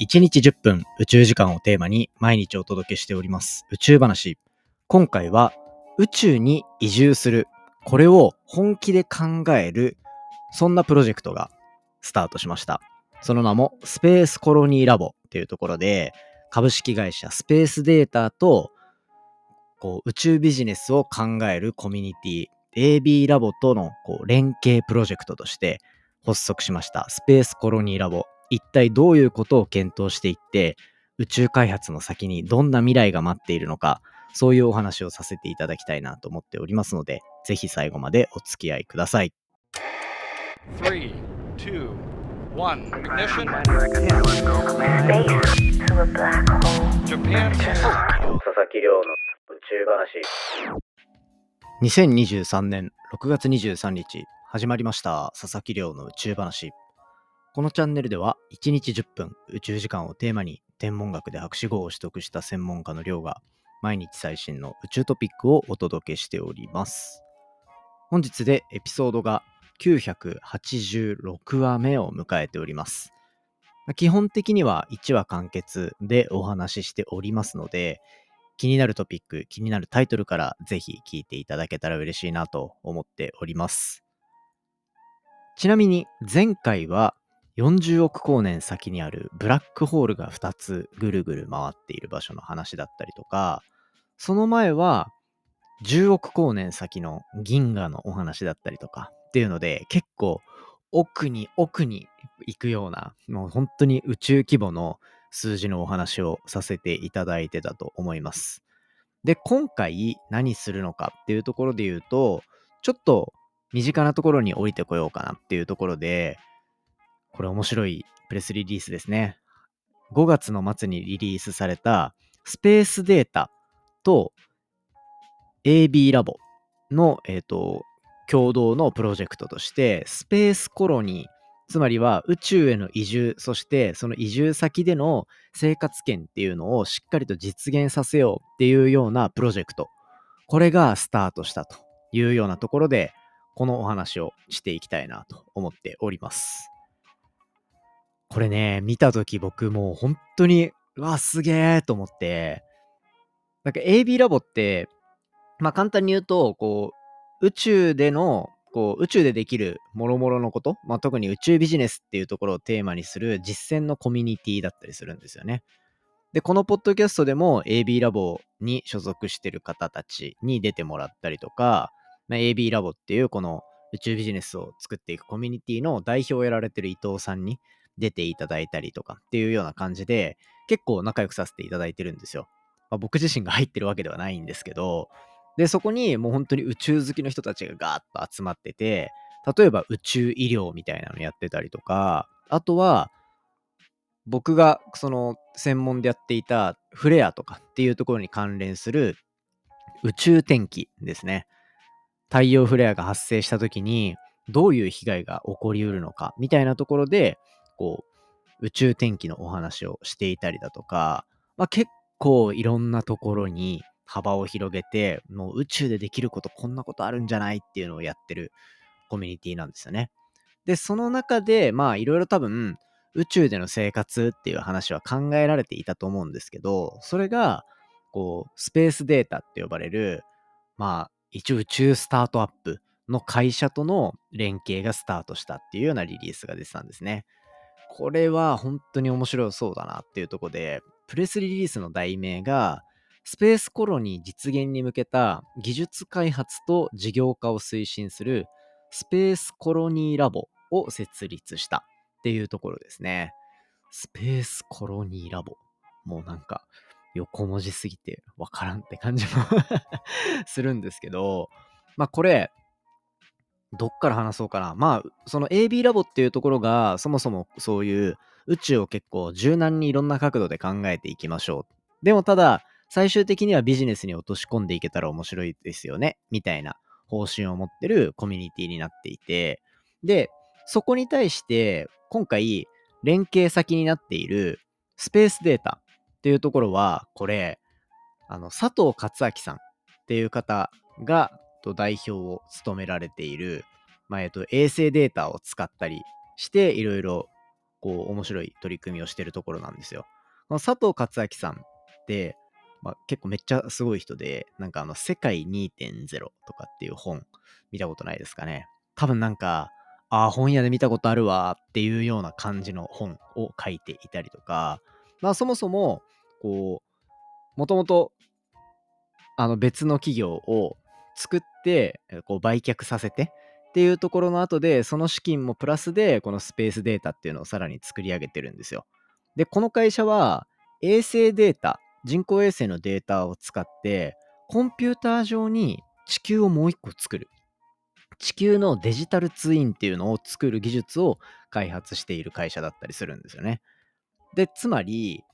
1日10分宇宙時間をテーマに毎日お届けしております宇宙話。今回は宇宙に移住する。これを本気で考える。そんなプロジェクトがスタートしました。その名もスペースコロニーラボっていうところで株式会社スペースデータとこう宇宙ビジネスを考えるコミュニティ AB ラボとのこう連携プロジェクトとして発足しましたスペースコロニーラボ一体どういうことを検討していって宇宙開発の先にどんな未来が待っているのかそういうお話をさせていただきたいなと思っておりますのでぜひ最後までお付き合いください。3 2 1 ignition. Japan 佐々木亮の宇宙話。2023年6月23日始まりました。佐々木亮の宇宙話このチャンネルでは1日10分宇宙時間をテーマに天文学で博士号を取得した専門家の亮が毎日最新の宇宙トピックをお届けしております本日でエピソードが986話目を迎えております基本的には1話完結でお話ししておりますので気になるトピック、気になるタイトルからぜひ聞いていただけたら嬉しいなと思っております。ちなみに前回は40億光年先にあるブラックホールが2つぐるぐる回っている場所の話だったりとか、その前は10億光年先の銀河のお話だったりとかっていうので結構奥に奥に行くようなもう本当に宇宙規模の数字のお話をさせていただいてたと思います。で、今回何するのかっていうところで言うと、ちょっと身近なところに降りてこようかなっていうところで、これ面白いプレスリリースですね。5月の末にリリースされたスペースデータと AB ラボの、えーと共同のプロジェクトとしてスペースコロニーつまりは宇宙への移住、そしてその移住先での生活圏っていうのをしっかりと実現させようっていうようなプロジェクト。これがスタートしたというようなところで、このお話をしていきたいなと思っております。これね、見たとき僕もう本当に、うわ、すげえと思って、なんか AB ラボって、まあ簡単に言うと、こう、宇宙でのこう宇宙でできる諸々のこと、まあ、特に宇宙ビジネスっていうところをテーマにする実践のコミュニティだったりするんですよね。で、このポッドキャストでも AB ラボに所属してる方たちに出てもらったりとか、まあ、AB ラボっていうこの宇宙ビジネスを作っていくコミュニティの代表をやられてる伊藤さんに出ていただいたりとかっていうような感じで結構仲良くさせていただいてるんですよ。まあ、僕自身が入ってるわけではないんですけど、で、そこにもう本当に宇宙好きの人たちがガーッと集まってて、例えば宇宙医療みたいなのやってたりとか、あとは、僕がその専門でやっていたフレアとかっていうところに関連する宇宙天気ですね。太陽フレアが発生した時にどういう被害が起こりうるのかみたいなところで、こう、宇宙天気のお話をしていたりだとか、まあ、結構いろんなところに幅を広げて、もう宇宙でできること、こんなことあるんじゃないっていうのをやってるコミュニティなんですよね。で、その中で、まあ、いろいろ多分、宇宙での生活っていう話は考えられていたと思うんですけど、それが、こう、スペースデータって呼ばれる、まあ、一応宇宙スタートアップの会社との連携がスタートしたっていうようなリリースが出てたんですね。これは本当に面白そうだなっていうとこで、プレスリリースの題名が、スペースコロニー実現に向けた技術開発と事業化を推進するスペースコロニーラボを設立したっていうところですね。スペースコロニーラボ。もうなんか横文字すぎてわからんって感じも するんですけど、まあこれ、どっから話そうかな。まあ、その AB ラボっていうところが、そもそもそういう宇宙を結構柔軟にいろんな角度で考えていきましょう。でもただ、最終的にはビジネスに落とし込んでいけたら面白いですよね、みたいな方針を持ってるコミュニティになっていて、で、そこに対して、今回、連携先になっているスペースデータっていうところは、これ、あの、佐藤勝明さんっていう方が、と代表を務められている、まあ、えっと、衛星データを使ったりして、いろいろこう面白い取り組みをしているところなんですよ。この佐藤勝明さんって、まあ、結構めっちゃすごい人で、なんかあの、世界2.0とかっていう本見たことないですかね。多分なんか、ああ、本屋で見たことあるわっていうような感じの本を書いていたりとか、まあそもそも、こう、もともと、あの別の企業を作って、こう売却させてっていうところの後で、その資金もプラスで、このスペースデータっていうのをさらに作り上げてるんですよ。で、この会社は衛星データ、人工衛星のデータを使って、コンピューター上に地球をもう一個作る。地球のデジタルツインっていうのを作る技術を開発している会社だったりするんですよね。で、つまり、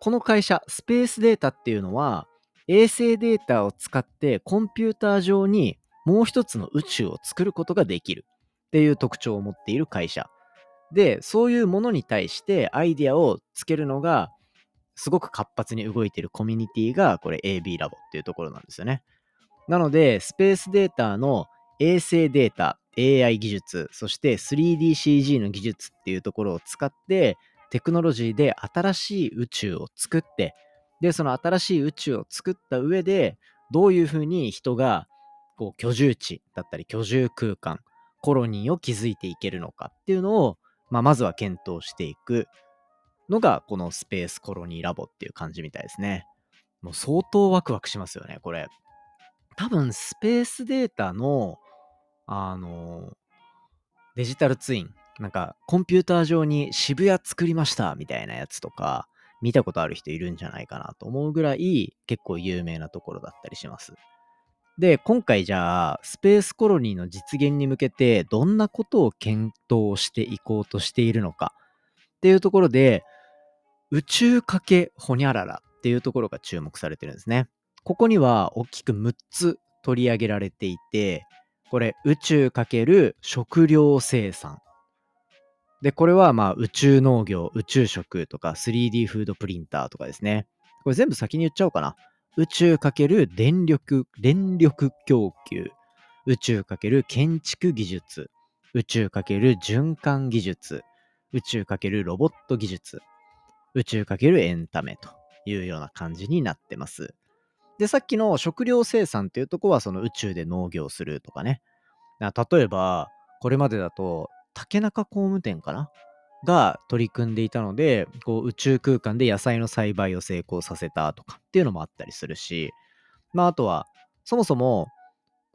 この会社、スペースデータっていうのは、衛星データを使ってコンピューター上にもう一つの宇宙を作ることができるっていう特徴を持っている会社。で、そういうものに対してアイデアをつけるのが、すごく活発に動いているコミュニティが、これ AB ラボっていうところなんですよね。なので、スペースデータの衛星データ、AI 技術、そして 3DCG の技術っていうところを使って、テクノロジーで新しい宇宙を作って、で、その新しい宇宙を作った上で、どういうふうに人がこう居住地だったり居住空間、コロニーを築いていけるのかっていうのを、まあ、まずは検討していくのが、このスペースコロニーラボっていう感じみたいですね。もう相当ワクワクしますよね、これ。多分、スペースデータの、あの、デジタルツイン、なんか、コンピューター上に渋谷作りましたみたいなやつとか、見たことある人いるんじゃないかなと思うぐらい、結構有名なところだったりします。で、今回じゃあ、スペースコロニーの実現に向けて、どんなことを検討していこうとしているのかっていうところで、宇宙かけほにゃららっていうところが注目されてるんですね。ここには大きく6つ取り上げられていて、これ宇宙かける食料生産。で、これはまあ宇宙農業、宇宙食とか 3D フードプリンターとかですね。これ全部先に言っちゃおうかな。宇宙かける電力、電力供給。宇宙かける建築技術。宇宙かける循環技術。宇宙かけるロボット技術。宇宙かけるエンタメというような感じになってます。で、さっきの食料生産っていうとこはその宇宙で農業するとかね。例えば、これまでだと竹中工務店かな？が取り組んでいたので、こう宇宙空間で野菜の栽培を成功させたとかっていうのもあったりするし、まああとは、そもそも、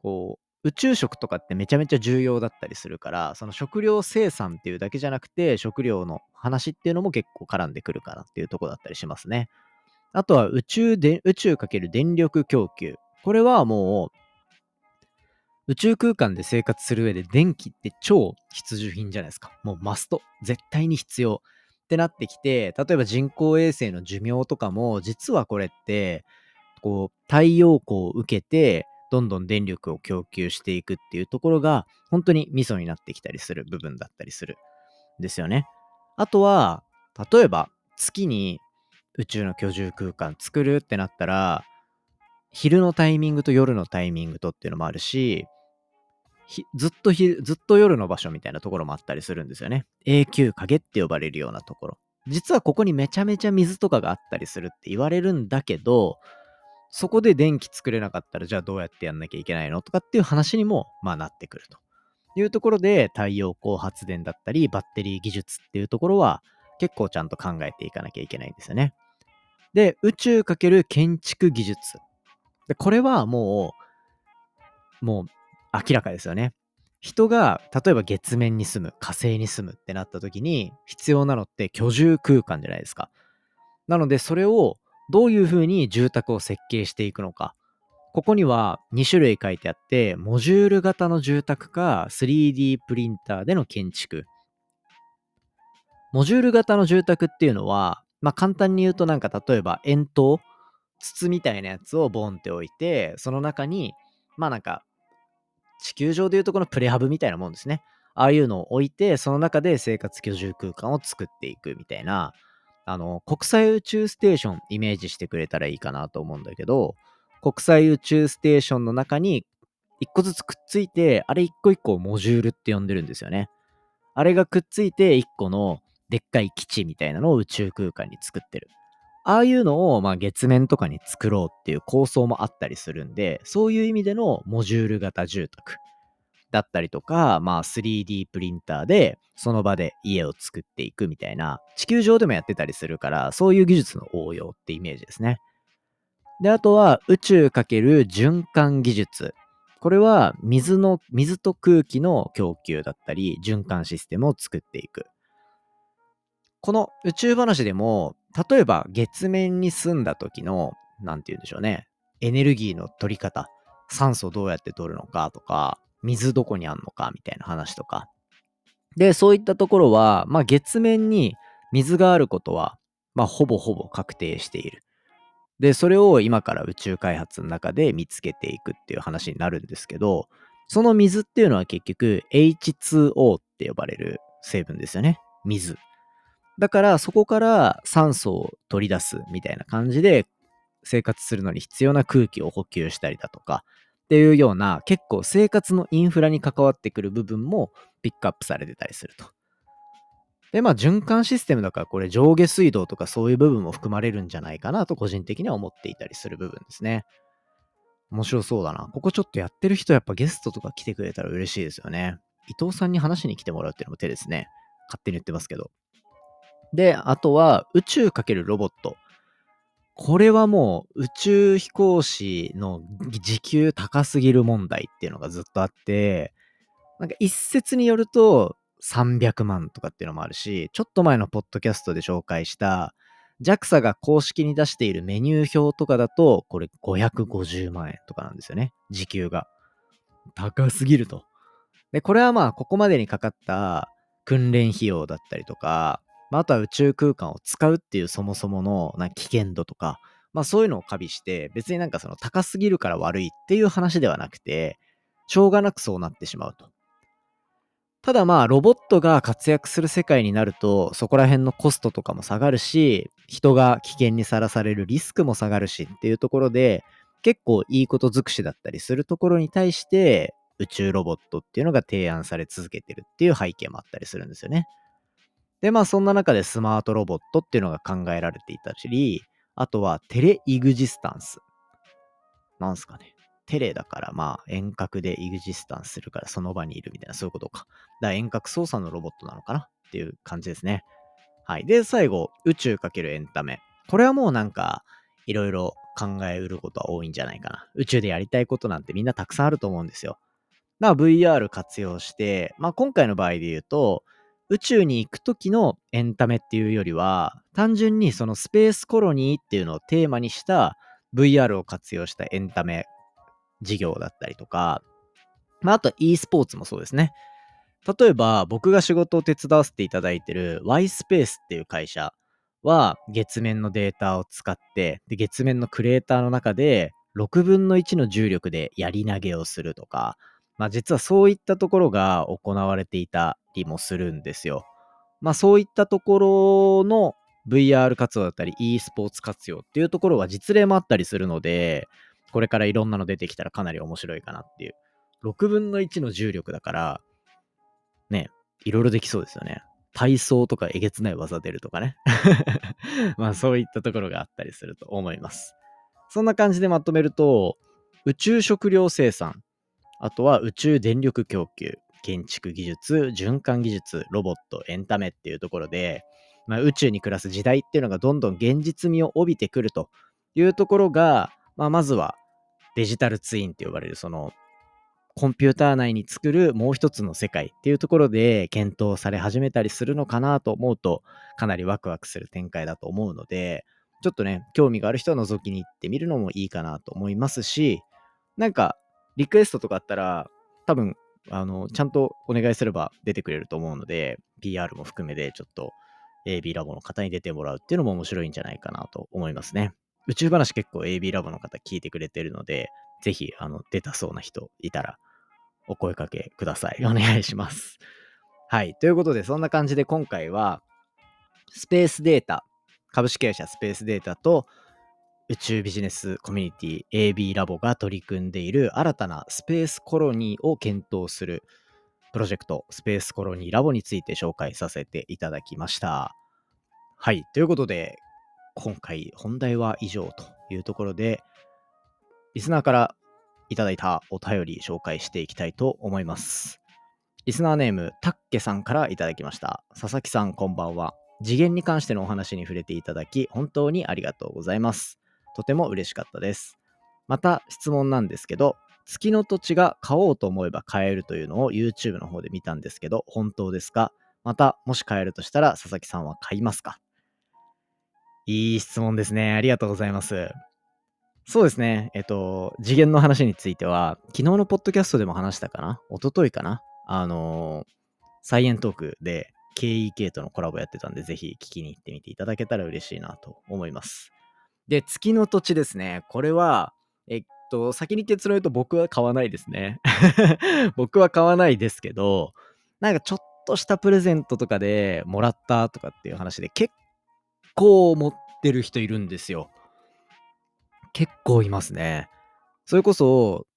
こう、宇宙食とかってめちゃめちゃ重要だったりするから、その食料生産っていうだけじゃなくて、食料の話っていうのも結構絡んでくるかなっていうとこだったりしますね。あとは宇宙で、宇宙かける電力供給。これはもう、宇宙空間で生活する上で電気って超必需品じゃないですか。もうマスト。絶対に必要。ってなってきて、例えば人工衛星の寿命とかも、実はこれって、こう、太陽光を受けて、どんどん電力を供給していくっていうところが、本当にミソになってきたりする部分だったりするんですよね。あとは、例えば月に宇宙の居住空間作るってなったら、昼のタイミングと夜のタイミングとっていうのもあるし、ずっと昼、ずっと夜の場所みたいなところもあったりするんですよね。永久影って呼ばれるようなところ。実はここにめちゃめちゃ水とかがあったりするって言われるんだけど、そこで電気作れなかったら、じゃあどうやってやんなきゃいけないのとかっていう話にも、まあなってくるというところで、太陽光発電だったり、バッテリー技術っていうところは、結構ちゃんと考えていかなきゃいけないんですよね。で、宇宙かける建築技術。で、これはもう、もう明らかですよね。人が、例えば月面に住む、火星に住むってなった時に、必要なのって居住空間じゃないですか。なので、それをどういうふうに住宅を設計していくのか。ここには2種類書いてあって、モジュール型の住宅か 3D プリンターでの建築。モジュール型の住宅っていうのは、まあ簡単に言うとなんか例えば円筒、筒みたいなやつをボンって置いて、その中に、まあなんか地球上でいうとこのプレハブみたいなもんですね。ああいうのを置いて、その中で生活居住空間を作っていくみたいな、あの、国際宇宙ステーションイメージしてくれたらいいかなと思うんだけど、国際宇宙ステーションの中に一個ずつくっついて、あれ一個一個をモジュールって呼んでるんですよね。あれがくっついて一個のでっかい基地みたいなのを宇宙空間に作ってる。ああいうのを、まあ、月面とかに作ろうっていう構想もあったりするんで、そういう意味でのモジュール型住宅だったりとか、まあ、3D プリンターでその場で家を作っていくみたいな、地球上でもやってたりするから、そういう技術の応用ってイメージですね。で、あとは宇宙×循環技術。これは水の、水と空気の供給だったり、循環システムを作っていく。この宇宙話でも、例えば月面に住んだ時の、なんて言うんでしょうね、エネルギーの取り方、酸素どうやって取るのかとか、水どこにあんのかみたいな話とか。で、そういったところは、まあ月面に水があることは、まあほぼほぼ確定している。で、それを今から宇宙開発の中で見つけていくっていう話になるんですけど、その水っていうのは結局 H2O って呼ばれる成分ですよね。水。だからそこから酸素を取り出すみたいな感じで生活するのに必要な空気を補給したりだとかっていうような結構生活のインフラに関わってくる部分もピックアップされてたりすると。で、まあ循環システムだからこれ上下水道とかそういう部分も含まれるんじゃないかなと個人的には思っていたりする部分ですね。面白そうだな。ここちょっとやってる人やっぱゲストとか来てくれたら嬉しいですよね。伊藤さんに話しに来てもらうっていうのも手ですね。勝手に言ってますけど。で、あとは宇宙×ロボット。これはもう宇宙飛行士の時給高すぎる問題っていうのがずっとあって、なんか一説によると300万とかっていうのもあるし、ちょっと前のポッドキャストで紹介した JAXA が公式に出しているメニュー表とかだと、これ550万円とかなんですよね。時給が。高すぎると。で、これはまあ、ここまでにかかった訓練費用だったりとか、まあ、あとは宇宙空間を使うっていうそもそものな危険度とか、まあそういうのを加味して、別になんかその高すぎるから悪いっていう話ではなくて、しょうがなくそうなってしまうと。ただまあロボットが活躍する世界になると、そこら辺のコストとかも下がるし、人が危険にさらされるリスクも下がるしっていうところで、結構いいこと尽くしだったりするところに対して、宇宙ロボットっていうのが提案され続けてるっていう背景もあったりするんですよね。で、まあそんな中でスマートロボットっていうのが考えられていたり、あとはテレイグジスタンス。なんすかね。テレだからまあ遠隔でイグジスタンスするからその場にいるみたいなそういうことか。だから遠隔操作のロボットなのかな？っていう感じですね。はい。で、最後、宇宙×エンタメ。これはもうなんか、いろいろ考えうることは多いんじゃないかな。宇宙でやりたいことなんてみんなたくさんあると思うんですよ。だから VR 活用して、まあ今回の場合で言うと、宇宙に行く時のエンタメっていうよりは、単純にそのスペースコロニーっていうのをテーマにした VR を活用したエンタメ事業だったりとか、まあ、あと e スポーツもそうですね。例えば僕が仕事を手伝わせていただいてる Y スペースっていう会社は月面のデータを使ってで月面のクレーターの中で6分の1の重力で槍投げをするとか、まあ、実はそういったところが行われていたりもするんですよ。まあそういったところの VR 活用だったり e スポーツ活用っていうところは実例もあったりするので、これからいろんなの出てきたらかなり面白いかなっていう。6分の1の重力だから、ね、いろいろできそうですよね。体操とかえげつない技出るとかね。まあそういったところがあったりすると思います。そんな感じでまとめると、宇宙食料生産、あとは宇宙電力供給、建築技術、循環技術、ロボット、エンタメっていうところで、まあ、宇宙に暮らす時代っていうのがどんどん現実味を帯びてくるというところが、まあ、まずはデジタルツインって呼ばれるそのコンピューター内に作るもう一つの世界っていうところで検討され始めたりするのかなと思うとかなりワクワクする展開だと思うのでちょっとね興味がある人は覗きに行ってみるのもいいかなと思いますしなんかリクエストとかあったら多分あのちゃんとお願いすれば出てくれると思うので PR も含めてちょっと AB ラボの方に出てもらうっていうのも面白いんじゃないかなと思いますね。宇宙話結構 AB ラボの方聞いてくれてるので、ぜひ、あの、出たそうな人いたら、お声かけください。お願いします。はい。ということで、そんな感じで今回は、スペースデータ、株式会社スペースデータと宇宙ビジネスコミュニティ AB ラボが取り組んでいる新たなスペースコロニーを検討するプロジェクトスペースコロニーラボについて紹介させていただきました。はい。ということで、今回本題は以上というところで、リスナーからいただいたお便り紹介していきたいと思います。リスナーネーム、たっけさんからいただきました。佐々木さん、こんばんは。次元に関してのお話に触れていただき、本当にありがとうございます。とても嬉しかったです。また、質問なんですけど、月の土地が買おうと思えば買えるというのを YouTube の方で見たんですけど、本当ですか？また、もし買えるとしたら、佐々木さんは買いますか？いい質問ですね。ありがとうございます。そうですね。えっと、次元の話については、昨日のポッドキャストでも話したかな？一昨日かな？あのーサイエントークで KEK とのコラボやってたんで、ぜひ聞きに行ってみていただけたら嬉しいなと思います。で、月の土地ですね。これは、えっと、先に結論言うと僕は買わないですね。僕は買わないですけど、なんかちょっとしたプレゼントとかでもらったとかっていう話で結構持ってる人いるんですよ。結構いますね。それこそ、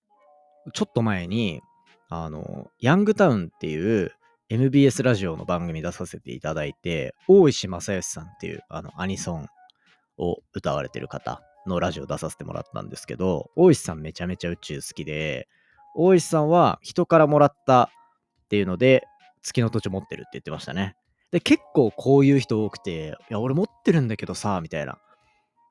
ちょっと前に、あの、ヤングタウンっていう MBS ラジオの番組出させていただいて、大石正義さんっていうあのアニソンを歌われてる方のラジオ出させてもらったんですけど、大石さんめちゃめちゃ宇宙好きで、大石さんは人からもらったっていうので、月の土地持ってるって言ってましたね。で、結構こういう人多くて、いや、俺持ってるんだけどさ、みたいな。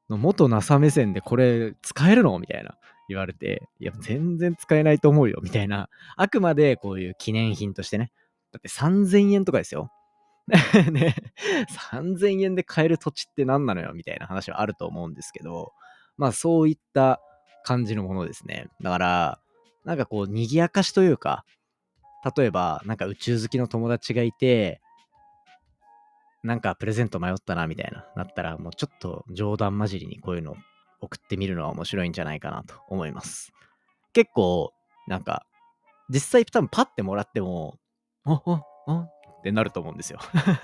元 NASA 目線でこれ使えるの？みたいな言われて、いや、全然使えないと思うよ、みたいな。あくまでこういう記念品としてね。だって3000円とかですよ。ね、3000円で買える土地って何なのよみたいな話はあると思うんですけど、まあそういった感じのものですね。だから、なんかこう、賑やかしというか、例えば、なんか宇宙好きの友達がいて、なんかプレゼント迷ったなみたいな、なったら、もうちょっと冗談交じりにこういうの送ってみるのは面白いんじゃないかなと思います。結構、なんか、実際多分パッてもらっても、あ、あ、あってなると思うんですよ。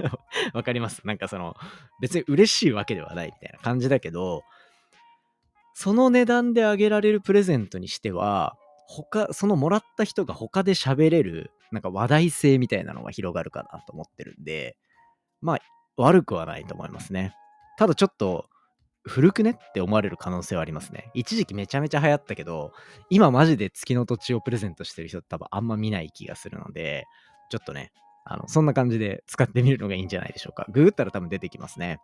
わかりますなんかその、別に嬉しいわけではないみたいな感じだけど、その値段であげられるプレゼントにしては、他、そのもらった人が他で喋れる、なんか話題性みたいなのが広がるかなと思ってるんで、まあ、悪くはないと思いますね。ただちょっと、古くねって思われる可能性はありますね。一時期めちゃめちゃ流行ったけど、今マジで月の土地をプレゼントしてる人多分あんま見ない気がするので、ちょっとね、あの、そんな感じで使ってみるのがいいんじゃないでしょうか。ググったら多分出てきますね。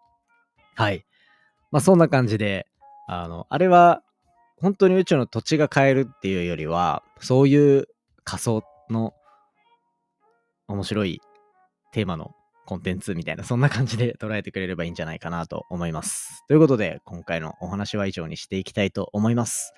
はい。まあそんな感じで、あの、あれは本当に宇宙の土地が買えるっていうよりは、そういう仮想の面白いテーマのコンテンツみたいな、そんな感じで捉えてくれればいいんじゃないかなと思います。ということで、今回のお話は以上にしていきたいと思います。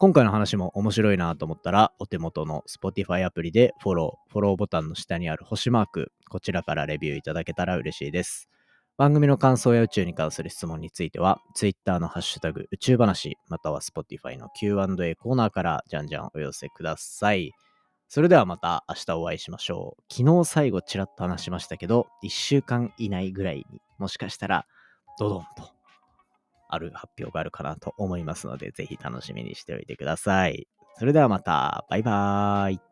今回の話も面白いなと思ったら、お手元の Spotify アプリでフォロー、フォローボタンの下にある星マーク、こちらからレビューいただけたら嬉しいです。番組の感想や宇宙に関する質問については、Twitter のハッシュタグ宇宙話、または Spotify の Q&A コーナーからじゃんじゃんお寄せください。それではまた明日お会いしましょう。昨日最後ちらっと話しましたけど、1週間以内ぐらいにもしかしたらドドンとある発表があるかなと思いますので、ぜひ楽しみにしておいてください。それではまた、バイバーイ。